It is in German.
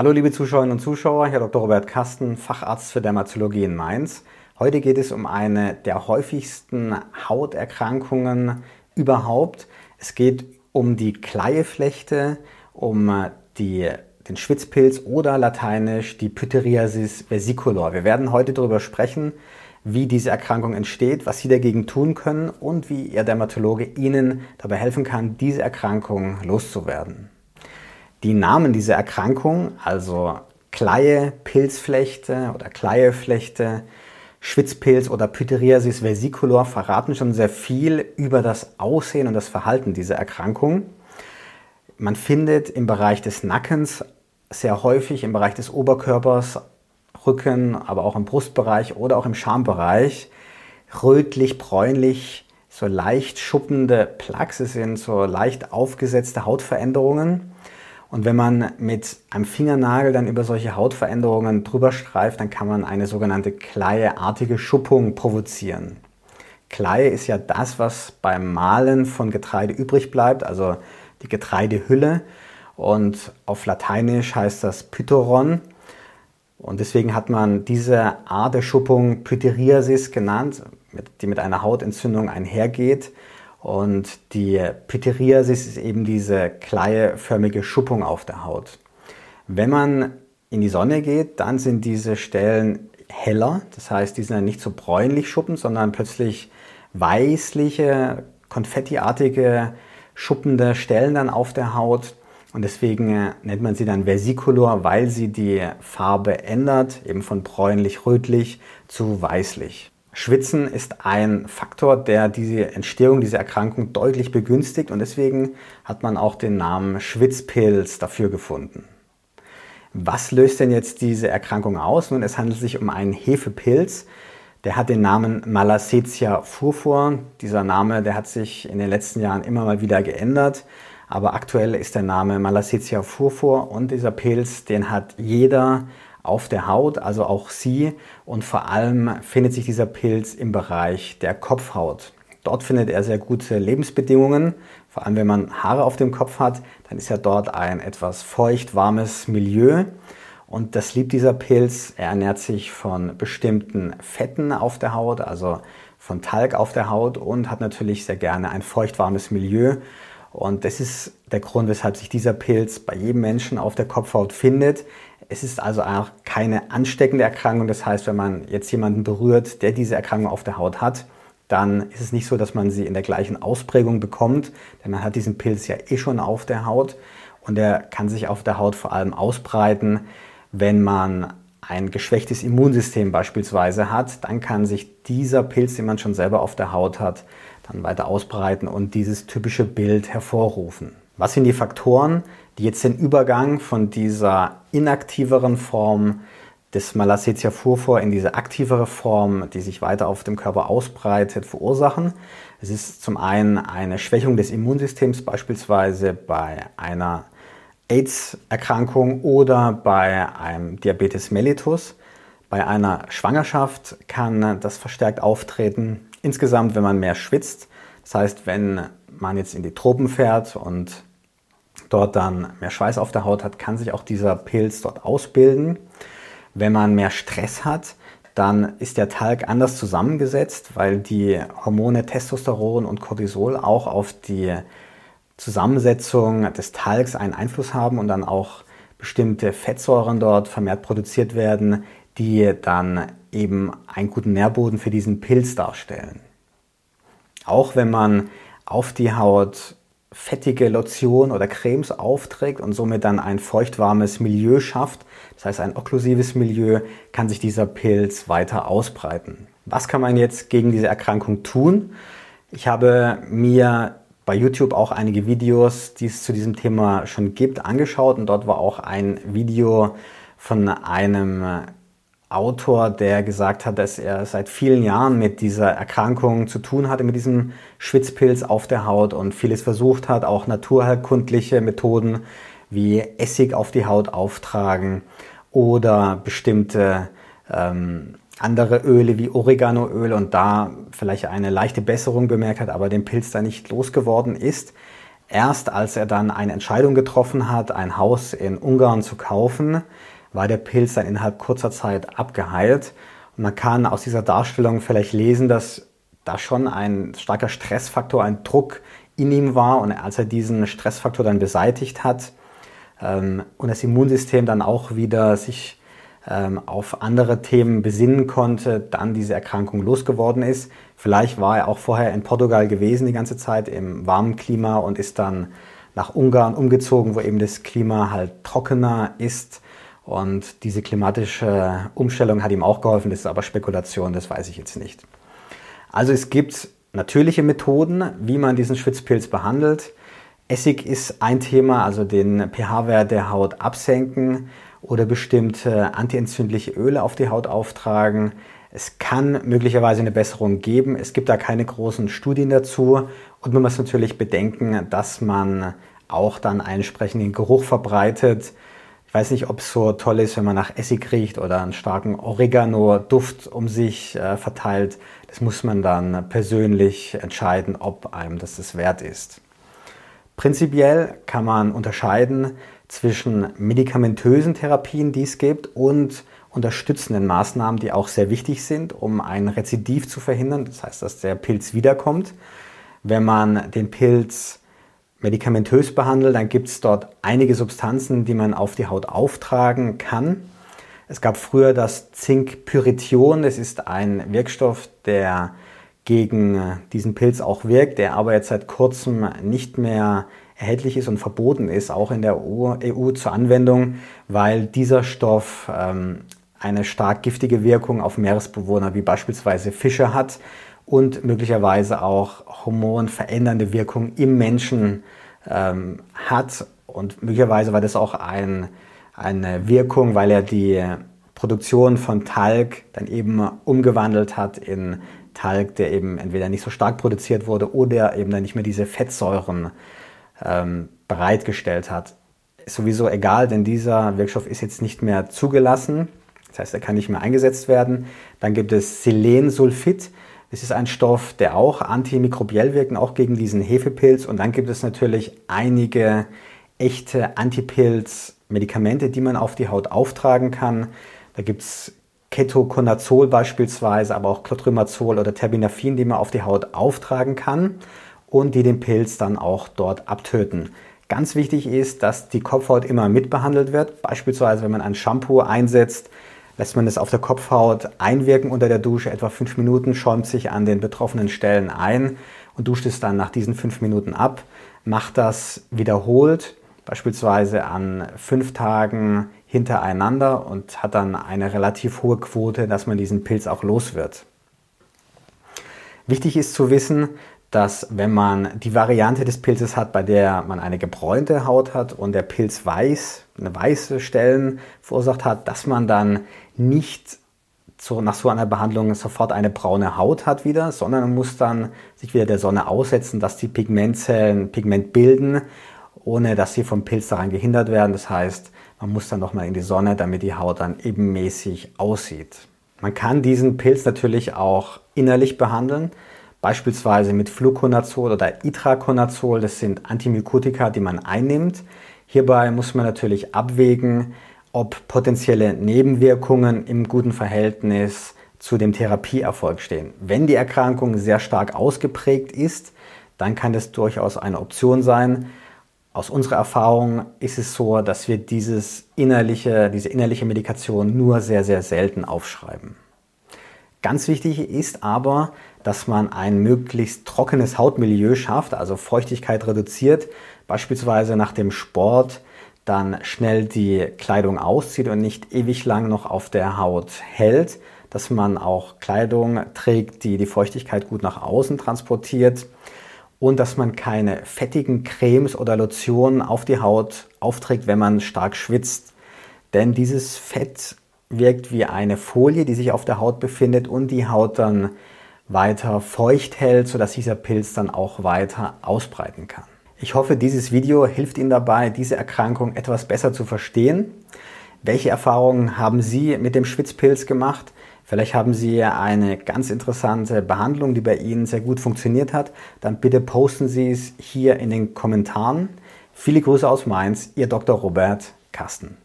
Hallo liebe Zuschauerinnen und Zuschauer, Herr Dr. Robert Kasten, Facharzt für Dermatologie in Mainz. Heute geht es um eine der häufigsten Hauterkrankungen überhaupt. Es geht um die Kleieflechte, um die, den Schwitzpilz oder lateinisch die Pityriasis vesicolor. Wir werden heute darüber sprechen, wie diese Erkrankung entsteht, was Sie dagegen tun können und wie Ihr Dermatologe Ihnen dabei helfen kann, diese Erkrankung loszuwerden. Die Namen dieser Erkrankung, also Kleie, Pilzflechte oder Kleieflechte, Schwitzpilz oder Pityriasis versicolor verraten schon sehr viel über das Aussehen und das Verhalten dieser Erkrankung. Man findet im Bereich des Nackens sehr häufig, im Bereich des Oberkörpers, Rücken, aber auch im Brustbereich oder auch im Schambereich rötlich, bräunlich, so leicht schuppende Plaques sind, so leicht aufgesetzte Hautveränderungen. Und wenn man mit einem Fingernagel dann über solche Hautveränderungen drüber streift, dann kann man eine sogenannte kleieartige Schuppung provozieren. Kleie ist ja das, was beim Mahlen von Getreide übrig bleibt, also die Getreidehülle. Und auf Lateinisch heißt das Pythoron. Und deswegen hat man diese Art der Schuppung Pytheriasis genannt, die mit einer Hautentzündung einhergeht. Und die Pityriasis ist eben diese kleieförmige Schuppung auf der Haut. Wenn man in die Sonne geht, dann sind diese Stellen heller. Das heißt, die sind dann nicht so bräunlich schuppend, sondern plötzlich weißliche, konfettiartige, schuppende Stellen dann auf der Haut. Und deswegen äh, nennt man sie dann Versicolor, weil sie die Farbe ändert, eben von bräunlich-rötlich zu weißlich. Schwitzen ist ein Faktor, der diese Entstehung dieser Erkrankung deutlich begünstigt und deswegen hat man auch den Namen Schwitzpilz dafür gefunden. Was löst denn jetzt diese Erkrankung aus? Nun, es handelt sich um einen Hefepilz. Der hat den Namen Malassezia furfur. Dieser Name, der hat sich in den letzten Jahren immer mal wieder geändert. Aber aktuell ist der Name Malassezia furfur und dieser Pilz, den hat jeder auf der Haut, also auch sie. Und vor allem findet sich dieser Pilz im Bereich der Kopfhaut. Dort findet er sehr gute Lebensbedingungen. Vor allem wenn man Haare auf dem Kopf hat, dann ist ja dort ein etwas feucht, warmes Milieu. Und das liebt dieser Pilz. Er ernährt sich von bestimmten Fetten auf der Haut, also von Talg auf der Haut und hat natürlich sehr gerne ein feucht, warmes Milieu. Und das ist der Grund, weshalb sich dieser Pilz bei jedem Menschen auf der Kopfhaut findet. Es ist also auch keine ansteckende Erkrankung. Das heißt, wenn man jetzt jemanden berührt, der diese Erkrankung auf der Haut hat, dann ist es nicht so, dass man sie in der gleichen Ausprägung bekommt, denn man hat diesen Pilz ja eh schon auf der Haut und er kann sich auf der Haut vor allem ausbreiten, wenn man ein geschwächtes Immunsystem beispielsweise hat, dann kann sich dieser Pilz, den man schon selber auf der Haut hat, dann weiter ausbreiten und dieses typische Bild hervorrufen. Was sind die Faktoren, die jetzt den Übergang von dieser inaktiveren Form des Malassezia furfur in diese aktivere Form, die sich weiter auf dem Körper ausbreitet, verursachen. Es ist zum einen eine Schwächung des Immunsystems, beispielsweise bei einer AIDS-Erkrankung oder bei einem Diabetes mellitus. Bei einer Schwangerschaft kann das verstärkt auftreten. Insgesamt, wenn man mehr schwitzt, das heißt, wenn man jetzt in die Tropen fährt und dort dann mehr Schweiß auf der Haut hat, kann sich auch dieser Pilz dort ausbilden. Wenn man mehr Stress hat, dann ist der Talg anders zusammengesetzt, weil die Hormone Testosteron und Cortisol auch auf die Zusammensetzung des Talgs einen Einfluss haben und dann auch bestimmte Fettsäuren dort vermehrt produziert werden, die dann eben einen guten Nährboden für diesen Pilz darstellen. Auch wenn man auf die Haut fettige Lotion oder Cremes aufträgt und somit dann ein feuchtwarmes Milieu schafft, das heißt ein okklusives Milieu, kann sich dieser Pilz weiter ausbreiten. Was kann man jetzt gegen diese Erkrankung tun? Ich habe mir bei YouTube auch einige Videos, die es zu diesem Thema schon gibt, angeschaut und dort war auch ein Video von einem Autor, der gesagt hat, dass er seit vielen Jahren mit dieser Erkrankung zu tun hatte, mit diesem Schwitzpilz auf der Haut und vieles versucht hat, auch naturheilkundliche Methoden wie Essig auf die Haut auftragen oder bestimmte ähm, andere Öle wie Oreganoöl und da vielleicht eine leichte Besserung bemerkt hat, aber den Pilz da nicht losgeworden ist. Erst als er dann eine Entscheidung getroffen hat, ein Haus in Ungarn zu kaufen, war der Pilz dann innerhalb kurzer Zeit abgeheilt. Und man kann aus dieser Darstellung vielleicht lesen, dass da schon ein starker Stressfaktor, ein Druck in ihm war. Und als er diesen Stressfaktor dann beseitigt hat ähm, und das Immunsystem dann auch wieder sich ähm, auf andere Themen besinnen konnte, dann diese Erkrankung losgeworden ist. Vielleicht war er auch vorher in Portugal gewesen die ganze Zeit im warmen Klima und ist dann nach Ungarn umgezogen, wo eben das Klima halt trockener ist. Und diese klimatische Umstellung hat ihm auch geholfen. Das ist aber Spekulation, das weiß ich jetzt nicht. Also es gibt natürliche Methoden, wie man diesen Schwitzpilz behandelt. Essig ist ein Thema, also den pH-Wert der Haut absenken oder bestimmte antientzündliche Öle auf die Haut auftragen. Es kann möglicherweise eine Besserung geben. Es gibt da keine großen Studien dazu. Und man muss natürlich bedenken, dass man auch dann einen entsprechenden Geruch verbreitet. Ich weiß nicht, ob es so toll ist, wenn man nach Essig riecht oder einen starken Oregano-Duft um sich äh, verteilt. Das muss man dann persönlich entscheiden, ob einem das das wert ist. Prinzipiell kann man unterscheiden zwischen medikamentösen Therapien, die es gibt, und unterstützenden Maßnahmen, die auch sehr wichtig sind, um ein Rezidiv zu verhindern. Das heißt, dass der Pilz wiederkommt. Wenn man den Pilz medikamentös behandelt, dann gibt es dort einige Substanzen, die man auf die Haut auftragen kann. Es gab früher das Zinkpyrithion. Das ist ein Wirkstoff, der gegen diesen Pilz auch wirkt, der aber jetzt seit kurzem nicht mehr erhältlich ist und verboten ist, auch in der EU, EU zur Anwendung, weil dieser Stoff ähm, eine stark giftige Wirkung auf Meeresbewohner wie beispielsweise Fische hat und möglicherweise auch hormonverändernde Wirkung im Menschen ähm, hat. Und möglicherweise war das auch ein, eine Wirkung, weil er die Produktion von Talg dann eben umgewandelt hat in Talg, der eben entweder nicht so stark produziert wurde oder eben dann nicht mehr diese Fettsäuren ähm, bereitgestellt hat. Ist sowieso egal, denn dieser Wirkstoff ist jetzt nicht mehr zugelassen. Das heißt, er kann nicht mehr eingesetzt werden. Dann gibt es Selensulfid. Das ist ein Stoff, der auch antimikrobiell wirkt, auch gegen diesen Hefepilz. Und dann gibt es natürlich einige echte Antipilz-Medikamente, die man auf die Haut auftragen kann. Da gibt es Ketoconazol beispielsweise, aber auch Clotrimazol oder Terbinafin, die man auf die Haut auftragen kann und die den Pilz dann auch dort abtöten. Ganz wichtig ist, dass die Kopfhaut immer mitbehandelt wird. Beispielsweise, wenn man ein Shampoo einsetzt, lässt man es auf der Kopfhaut einwirken unter der Dusche, etwa fünf Minuten, schäumt sich an den betroffenen Stellen ein und duscht es dann nach diesen fünf Minuten ab. Macht das wiederholt, beispielsweise an fünf Tagen hintereinander und hat dann eine relativ hohe Quote, dass man diesen Pilz auch los wird. Wichtig ist zu wissen, dass wenn man die Variante des Pilzes hat, bei der man eine gebräunte Haut hat und der Pilz weiß, eine weiße Stellen verursacht hat, dass man dann nicht so, nach so einer Behandlung sofort eine braune Haut hat wieder, sondern man muss dann sich wieder der Sonne aussetzen, dass die Pigmentzellen Pigment bilden, ohne dass sie vom Pilz daran gehindert werden. Das heißt, man muss dann nochmal in die Sonne, damit die Haut dann ebenmäßig aussieht. Man kann diesen Pilz natürlich auch innerlich behandeln beispielsweise mit Fluconazol oder Itraconazol. Das sind Antimykotika, die man einnimmt. Hierbei muss man natürlich abwägen, ob potenzielle Nebenwirkungen im guten Verhältnis zu dem Therapieerfolg stehen. Wenn die Erkrankung sehr stark ausgeprägt ist, dann kann das durchaus eine Option sein. Aus unserer Erfahrung ist es so, dass wir dieses innerliche, diese innerliche Medikation nur sehr, sehr selten aufschreiben. Ganz wichtig ist aber, dass man ein möglichst trockenes Hautmilieu schafft, also Feuchtigkeit reduziert, beispielsweise nach dem Sport dann schnell die Kleidung auszieht und nicht ewig lang noch auf der Haut hält, dass man auch Kleidung trägt, die die Feuchtigkeit gut nach außen transportiert und dass man keine fettigen Cremes oder Lotionen auf die Haut aufträgt, wenn man stark schwitzt. Denn dieses Fett wirkt wie eine Folie, die sich auf der Haut befindet und die Haut dann weiter feucht hält, sodass dieser Pilz dann auch weiter ausbreiten kann. Ich hoffe, dieses Video hilft Ihnen dabei, diese Erkrankung etwas besser zu verstehen. Welche Erfahrungen haben Sie mit dem Schwitzpilz gemacht? Vielleicht haben Sie eine ganz interessante Behandlung, die bei Ihnen sehr gut funktioniert hat. Dann bitte posten Sie es hier in den Kommentaren. Viele Grüße aus Mainz, Ihr Dr. Robert Carsten.